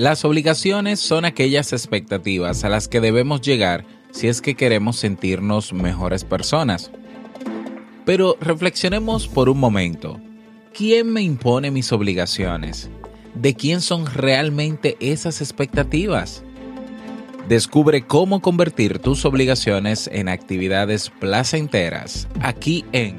Las obligaciones son aquellas expectativas a las que debemos llegar si es que queremos sentirnos mejores personas. Pero reflexionemos por un momento. ¿Quién me impone mis obligaciones? ¿De quién son realmente esas expectativas? Descubre cómo convertir tus obligaciones en actividades placenteras aquí en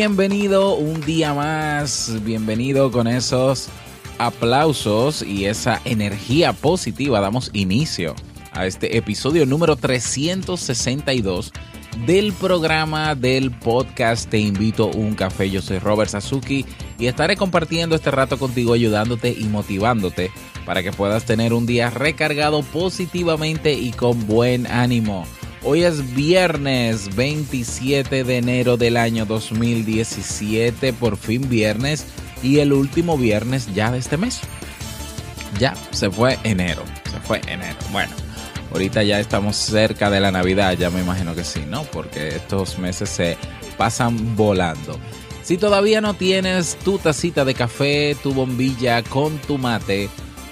Bienvenido un día más, bienvenido con esos aplausos y esa energía positiva. Damos inicio a este episodio número 362 del programa del podcast Te invito a un café. Yo soy Robert Sasuki y estaré compartiendo este rato contigo, ayudándote y motivándote para que puedas tener un día recargado positivamente y con buen ánimo. Hoy es viernes 27 de enero del año 2017, por fin viernes y el último viernes ya de este mes. Ya, se fue enero, se fue enero. Bueno, ahorita ya estamos cerca de la Navidad, ya me imagino que sí, ¿no? Porque estos meses se pasan volando. Si todavía no tienes tu tacita de café, tu bombilla con tu mate,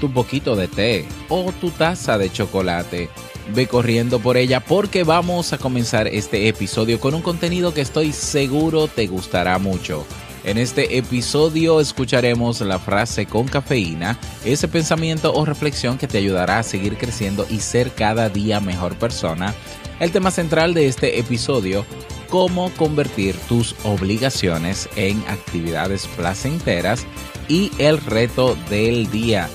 tu poquito de té o tu taza de chocolate, ve corriendo por ella porque vamos a comenzar este episodio con un contenido que estoy seguro te gustará mucho. En este episodio escucharemos la frase con cafeína, ese pensamiento o reflexión que te ayudará a seguir creciendo y ser cada día mejor persona. El tema central de este episodio, cómo convertir tus obligaciones en actividades placenteras y el reto del día.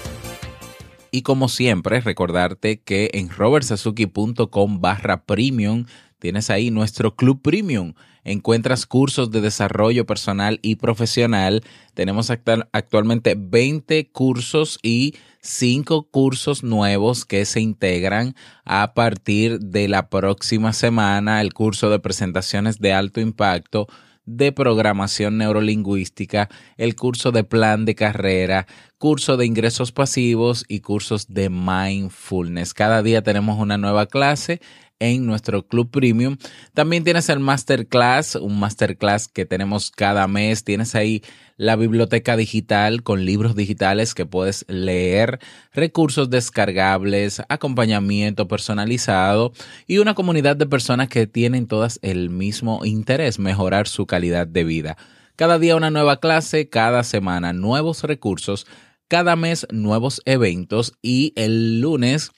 Y como siempre, recordarte que en robertsazuki.com barra premium tienes ahí nuestro club premium. Encuentras cursos de desarrollo personal y profesional. Tenemos actualmente 20 cursos y 5 cursos nuevos que se integran a partir de la próxima semana. El curso de presentaciones de alto impacto de programación neurolingüística, el curso de plan de carrera, curso de ingresos pasivos y cursos de mindfulness. Cada día tenemos una nueva clase en nuestro Club Premium. También tienes el Masterclass, un Masterclass que tenemos cada mes. Tienes ahí la biblioteca digital con libros digitales que puedes leer, recursos descargables, acompañamiento personalizado y una comunidad de personas que tienen todas el mismo interés, mejorar su calidad de vida. Cada día una nueva clase, cada semana nuevos recursos, cada mes nuevos eventos y el lunes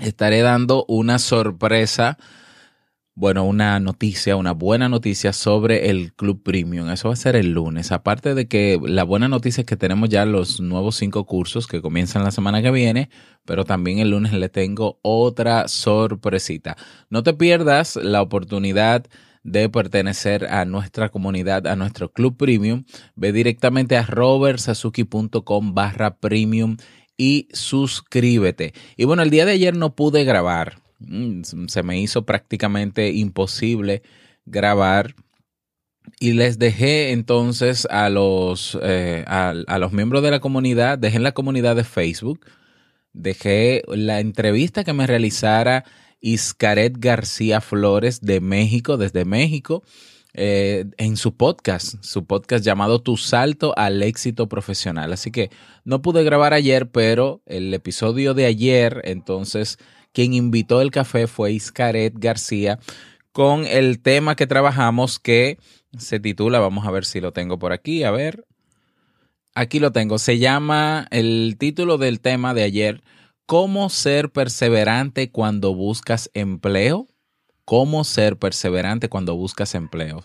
estaré dando una sorpresa, bueno, una noticia, una buena noticia sobre el Club Premium. Eso va a ser el lunes. Aparte de que la buena noticia es que tenemos ya los nuevos cinco cursos que comienzan la semana que viene, pero también el lunes le tengo otra sorpresita. No te pierdas la oportunidad de pertenecer a nuestra comunidad, a nuestro Club Premium. Ve directamente a robertsazuki.com barra premium y suscríbete. Y bueno, el día de ayer no pude grabar. Mm, se me hizo prácticamente imposible grabar. Y les dejé entonces a los, eh, a, los miembros de la comunidad, dejé en la comunidad de Facebook, dejé la entrevista que me realizara Iscaret García Flores de México, desde México. Eh, en su podcast, su podcast llamado Tu Salto al Éxito Profesional. Así que no pude grabar ayer, pero el episodio de ayer, entonces, quien invitó el café fue Iscaret García con el tema que trabajamos que se titula, vamos a ver si lo tengo por aquí, a ver. Aquí lo tengo, se llama, el título del tema de ayer ¿Cómo ser perseverante cuando buscas empleo? ¿Cómo ser perseverante cuando buscas empleo?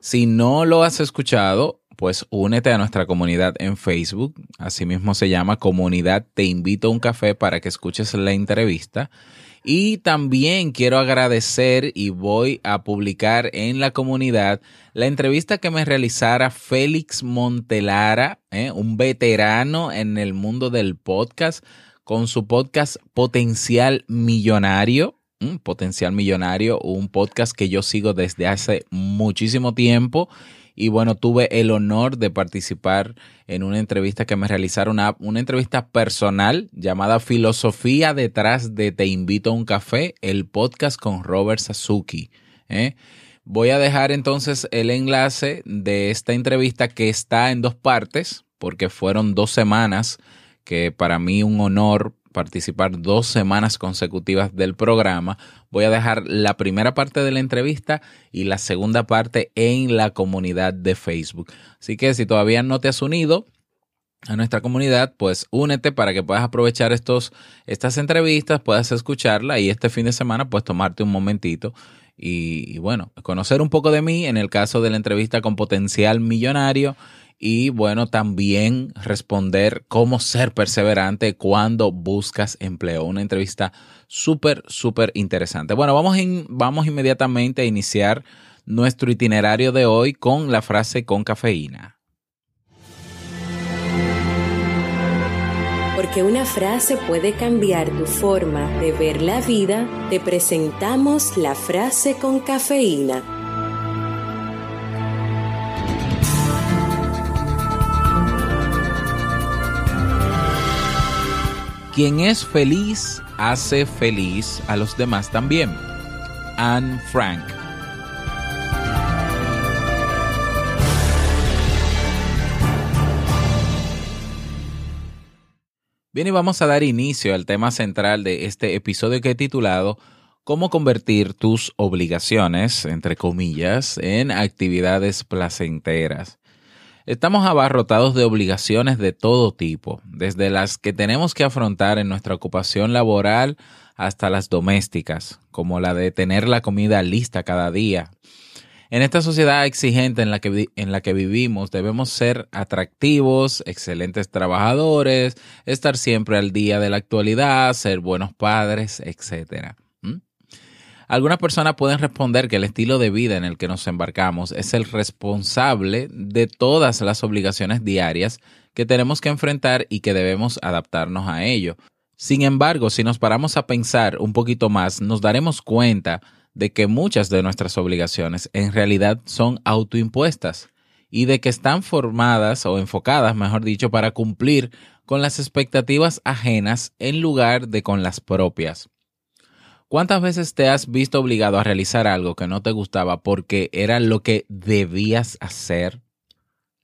Si no lo has escuchado, pues únete a nuestra comunidad en Facebook. Asimismo se llama Comunidad Te Invito a un Café para que escuches la entrevista. Y también quiero agradecer y voy a publicar en la comunidad la entrevista que me realizara Félix Montelara, ¿eh? un veterano en el mundo del podcast, con su podcast Potencial Millonario. Potencial Millonario, un podcast que yo sigo desde hace muchísimo tiempo y bueno, tuve el honor de participar en una entrevista que me realizaron, una, una entrevista personal llamada Filosofía detrás de Te invito a un café, el podcast con Robert Sasuki. ¿eh? Voy a dejar entonces el enlace de esta entrevista que está en dos partes, porque fueron dos semanas que para mí un honor participar dos semanas consecutivas del programa. Voy a dejar la primera parte de la entrevista y la segunda parte en la comunidad de Facebook. Así que si todavía no te has unido, a nuestra comunidad, pues únete para que puedas aprovechar estos, estas entrevistas, puedas escucharla y este fin de semana pues tomarte un momentito y, y, bueno, conocer un poco de mí en el caso de la entrevista con potencial millonario y bueno, también responder cómo ser perseverante cuando buscas empleo. Una entrevista súper, súper interesante. Bueno, vamos, vamos inmediatamente a iniciar nuestro itinerario de hoy con la frase con cafeína. Porque una frase puede cambiar tu forma de ver la vida, te presentamos la frase con cafeína. Quien es feliz hace feliz a los demás también. Anne Frank. Bien, y vamos a dar inicio al tema central de este episodio que he titulado Cómo convertir tus obligaciones, entre comillas, en actividades placenteras. Estamos abarrotados de obligaciones de todo tipo, desde las que tenemos que afrontar en nuestra ocupación laboral hasta las domésticas, como la de tener la comida lista cada día. En esta sociedad exigente en la que, en la que vivimos debemos ser atractivos, excelentes trabajadores, estar siempre al día de la actualidad, ser buenos padres, etc. Algunas personas pueden responder que el estilo de vida en el que nos embarcamos es el responsable de todas las obligaciones diarias que tenemos que enfrentar y que debemos adaptarnos a ello. Sin embargo, si nos paramos a pensar un poquito más, nos daremos cuenta de que muchas de nuestras obligaciones en realidad son autoimpuestas y de que están formadas o enfocadas, mejor dicho, para cumplir con las expectativas ajenas en lugar de con las propias. ¿Cuántas veces te has visto obligado a realizar algo que no te gustaba porque era lo que debías hacer?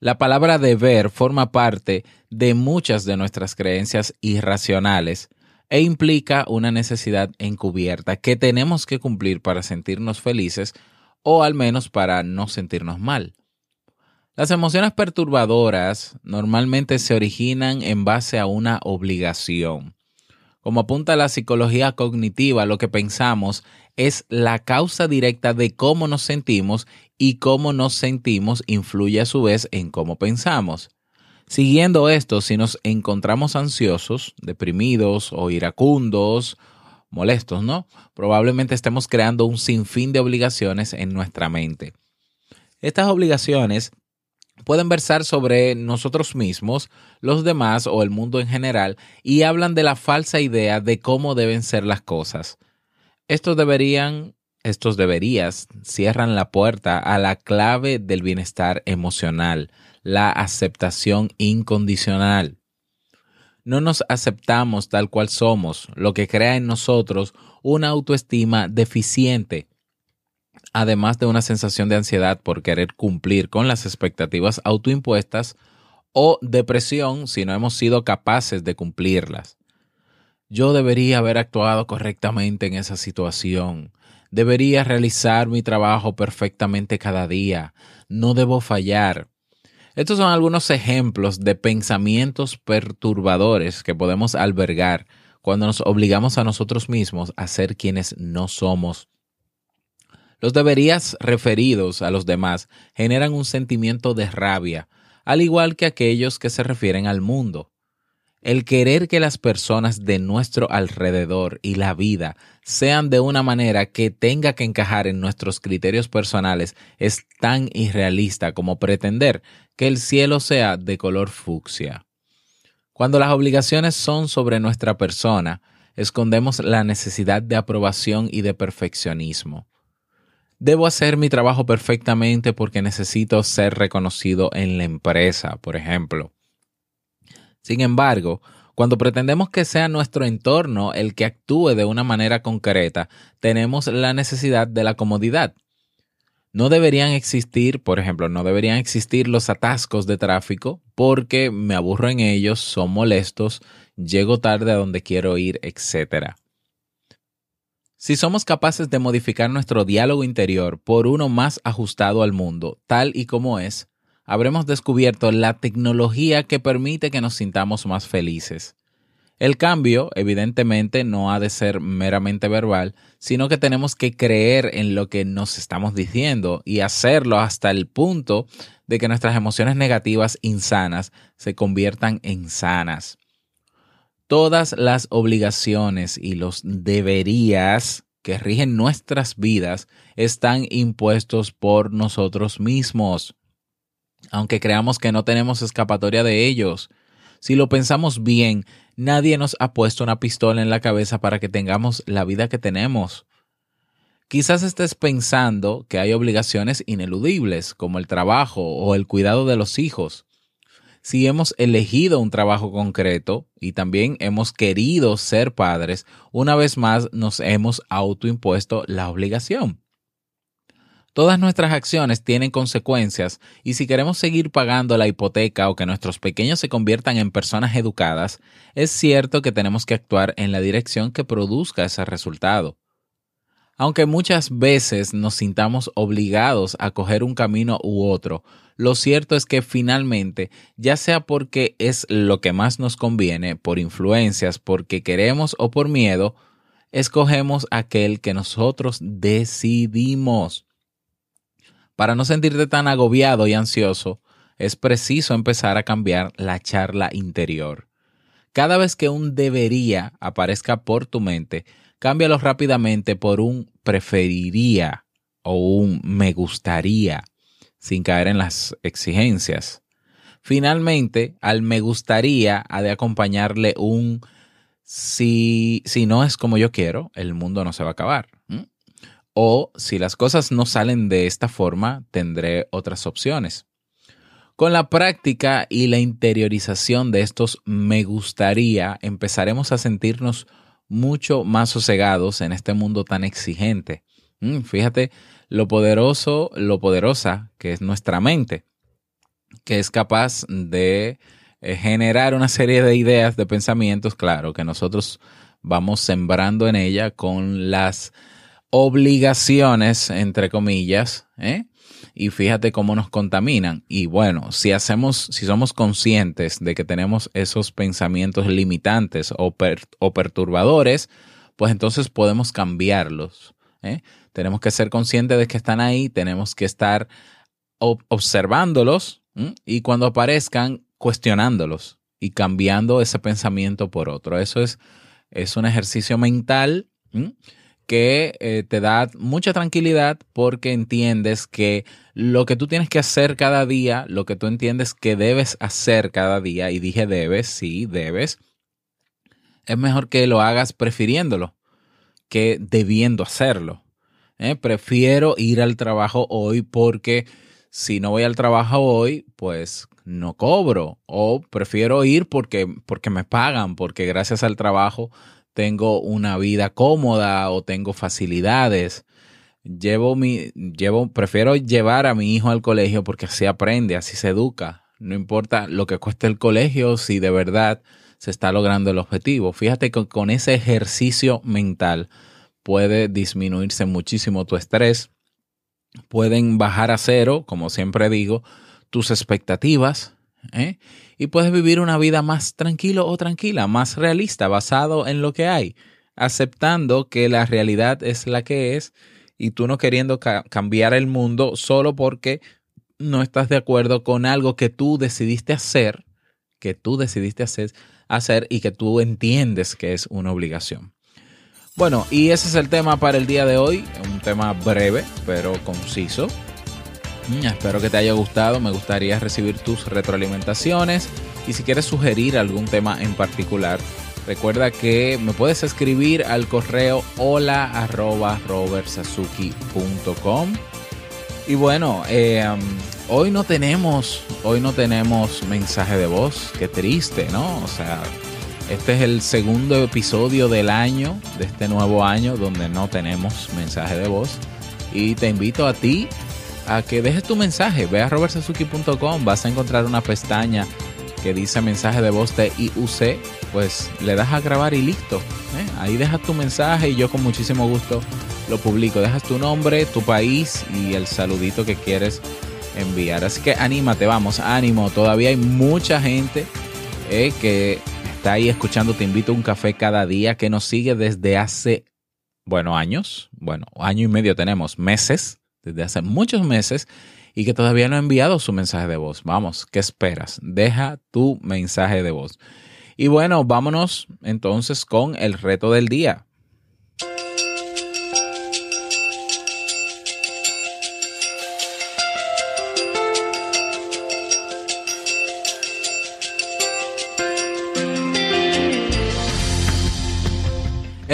La palabra deber forma parte de muchas de nuestras creencias irracionales e implica una necesidad encubierta que tenemos que cumplir para sentirnos felices o al menos para no sentirnos mal. Las emociones perturbadoras normalmente se originan en base a una obligación. Como apunta la psicología cognitiva, lo que pensamos es la causa directa de cómo nos sentimos y cómo nos sentimos influye a su vez en cómo pensamos. Siguiendo esto, si nos encontramos ansiosos, deprimidos o iracundos, molestos, ¿no? Probablemente estemos creando un sinfín de obligaciones en nuestra mente. Estas obligaciones pueden versar sobre nosotros mismos, los demás o el mundo en general y hablan de la falsa idea de cómo deben ser las cosas. Estos deberían, estos deberías cierran la puerta a la clave del bienestar emocional, la aceptación incondicional. No nos aceptamos tal cual somos, lo que crea en nosotros una autoestima deficiente además de una sensación de ansiedad por querer cumplir con las expectativas autoimpuestas o depresión si no hemos sido capaces de cumplirlas. Yo debería haber actuado correctamente en esa situación. Debería realizar mi trabajo perfectamente cada día. No debo fallar. Estos son algunos ejemplos de pensamientos perturbadores que podemos albergar cuando nos obligamos a nosotros mismos a ser quienes no somos. Los deberías referidos a los demás generan un sentimiento de rabia, al igual que aquellos que se refieren al mundo. El querer que las personas de nuestro alrededor y la vida sean de una manera que tenga que encajar en nuestros criterios personales es tan irrealista como pretender que el cielo sea de color fucsia. Cuando las obligaciones son sobre nuestra persona, escondemos la necesidad de aprobación y de perfeccionismo. Debo hacer mi trabajo perfectamente porque necesito ser reconocido en la empresa, por ejemplo. Sin embargo, cuando pretendemos que sea nuestro entorno el que actúe de una manera concreta, tenemos la necesidad de la comodidad. No deberían existir, por ejemplo, no deberían existir los atascos de tráfico porque me aburro en ellos, son molestos, llego tarde a donde quiero ir, etc. Si somos capaces de modificar nuestro diálogo interior por uno más ajustado al mundo, tal y como es, habremos descubierto la tecnología que permite que nos sintamos más felices. El cambio, evidentemente, no ha de ser meramente verbal, sino que tenemos que creer en lo que nos estamos diciendo y hacerlo hasta el punto de que nuestras emociones negativas insanas se conviertan en sanas. Todas las obligaciones y los deberías que rigen nuestras vidas están impuestos por nosotros mismos aunque creamos que no tenemos escapatoria de ellos. Si lo pensamos bien, nadie nos ha puesto una pistola en la cabeza para que tengamos la vida que tenemos. Quizás estés pensando que hay obligaciones ineludibles, como el trabajo o el cuidado de los hijos. Si hemos elegido un trabajo concreto y también hemos querido ser padres, una vez más nos hemos autoimpuesto la obligación. Todas nuestras acciones tienen consecuencias y si queremos seguir pagando la hipoteca o que nuestros pequeños se conviertan en personas educadas, es cierto que tenemos que actuar en la dirección que produzca ese resultado. Aunque muchas veces nos sintamos obligados a coger un camino u otro, lo cierto es que finalmente, ya sea porque es lo que más nos conviene, por influencias, porque queremos o por miedo, escogemos aquel que nosotros decidimos. Para no sentirte tan agobiado y ansioso, es preciso empezar a cambiar la charla interior. Cada vez que un debería aparezca por tu mente, cámbialo rápidamente por un preferiría o un me gustaría, sin caer en las exigencias. Finalmente, al me gustaría ha de acompañarle un si, si no es como yo quiero, el mundo no se va a acabar. O si las cosas no salen de esta forma, tendré otras opciones. Con la práctica y la interiorización de estos me gustaría, empezaremos a sentirnos mucho más sosegados en este mundo tan exigente. Mm, fíjate lo poderoso, lo poderosa que es nuestra mente, que es capaz de eh, generar una serie de ideas, de pensamientos, claro, que nosotros vamos sembrando en ella con las obligaciones, entre comillas, ¿eh? Y fíjate cómo nos contaminan. Y bueno, si hacemos, si somos conscientes de que tenemos esos pensamientos limitantes o, perturbadores, pues entonces podemos cambiarlos. ¿eh? Tenemos que ser conscientes de que están ahí, tenemos que estar observándolos y cuando aparezcan, cuestionándolos y cambiando ese pensamiento por otro. Eso es, es un ejercicio mental que eh, te da mucha tranquilidad porque entiendes que lo que tú tienes que hacer cada día, lo que tú entiendes que debes hacer cada día, y dije debes, sí, debes, es mejor que lo hagas prefiriéndolo que debiendo hacerlo. ¿eh? Prefiero ir al trabajo hoy porque si no voy al trabajo hoy, pues no cobro. O prefiero ir porque, porque me pagan, porque gracias al trabajo tengo una vida cómoda o tengo facilidades. Llevo mi, llevo, prefiero llevar a mi hijo al colegio porque así aprende, así se educa. No importa lo que cueste el colegio, si de verdad se está logrando el objetivo. Fíjate que con ese ejercicio mental puede disminuirse muchísimo tu estrés. Pueden bajar a cero, como siempre digo, tus expectativas. ¿Eh? y puedes vivir una vida más tranquilo o tranquila, más realista, basado en lo que hay, aceptando que la realidad es la que es y tú no queriendo cambiar el mundo solo porque no estás de acuerdo con algo que tú decidiste hacer, que tú decidiste hacer, hacer y que tú entiendes que es una obligación. Bueno, y ese es el tema para el día de hoy, un tema breve pero conciso. Espero que te haya gustado, me gustaría recibir tus retroalimentaciones y si quieres sugerir algún tema en particular, recuerda que me puedes escribir al correo hola arroba y bueno, eh, hoy no tenemos, hoy no tenemos mensaje de voz, qué triste, ¿no? O sea, este es el segundo episodio del año, de este nuevo año, donde no tenemos mensaje de voz. Y te invito a ti a que dejes tu mensaje. Ve a robertsazuki.com, vas a encontrar una pestaña que dice mensaje de voz de IUC. Pues le das a grabar y listo. ¿eh? Ahí dejas tu mensaje y yo con muchísimo gusto lo publico. Dejas tu nombre, tu país y el saludito que quieres enviar. Así que anímate, vamos, ánimo. Todavía hay mucha gente eh, que está ahí escuchando Te invito a un café cada día, que nos sigue desde hace, bueno, años. Bueno, año y medio tenemos, meses, desde hace muchos meses. Y que todavía no ha enviado su mensaje de voz. Vamos, ¿qué esperas? Deja tu mensaje de voz. Y bueno, vámonos entonces con el reto del día.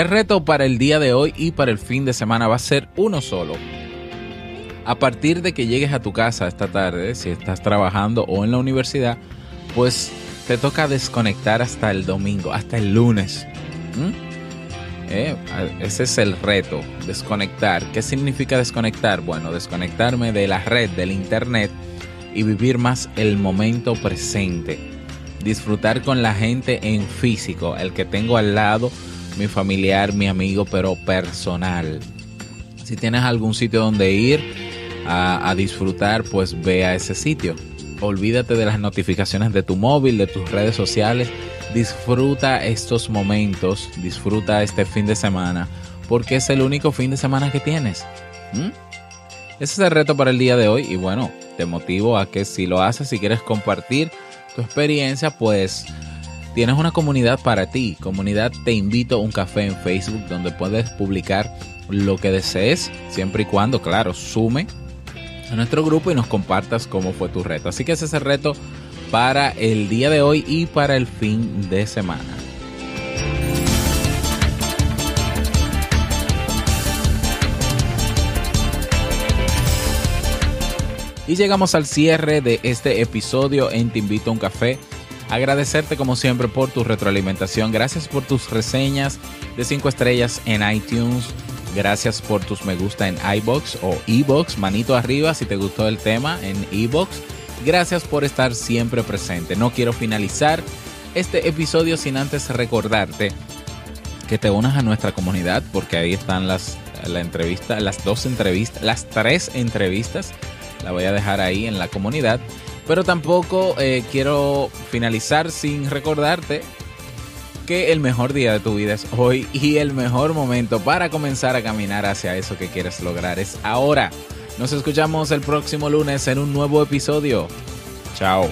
El reto para el día de hoy y para el fin de semana va a ser uno solo. A partir de que llegues a tu casa esta tarde, si estás trabajando o en la universidad, pues te toca desconectar hasta el domingo, hasta el lunes. ¿Mm? Eh, ese es el reto, desconectar. ¿Qué significa desconectar? Bueno, desconectarme de la red, del internet y vivir más el momento presente. Disfrutar con la gente en físico, el que tengo al lado mi familiar, mi amigo, pero personal. Si tienes algún sitio donde ir a, disfrutar, pues ve a ese sitio. Olvídate de las notificaciones de tu móvil, de tus redes sociales. Disfruta estos momentos, disfruta este fin de semana, porque es el único fin de semana que tienes. Ese es el reto para el día de hoy y bueno, te motivo a que si lo haces, si quieres compartir tu experiencia, pues Tienes una comunidad para ti. Comunidad Te Invito a un Café en Facebook donde puedes publicar lo que desees, siempre y cuando, claro, sume a nuestro grupo y nos compartas cómo fue tu reto. Así que ese es el reto para el día de hoy y para el fin de semana. Y llegamos al cierre de este episodio en Te Invito a un Café. Agradecerte como siempre por tu retroalimentación. Gracias por tus reseñas de 5 estrellas en iTunes. Gracias por tus me gusta en iBox o eBox. Manito arriba si te gustó el tema en eBox. Gracias por estar siempre presente. No quiero finalizar este episodio sin antes recordarte que te unas a nuestra comunidad porque ahí están las la entrevista, las dos entrevistas, las tres entrevistas. La voy a dejar ahí en la comunidad pero tampoco eh, quiero finalizar sin recordarte que el mejor día de tu vida es hoy y el mejor momento para comenzar a caminar hacia eso que quieres lograr es ahora. Nos escuchamos el próximo lunes en un nuevo episodio. Chao.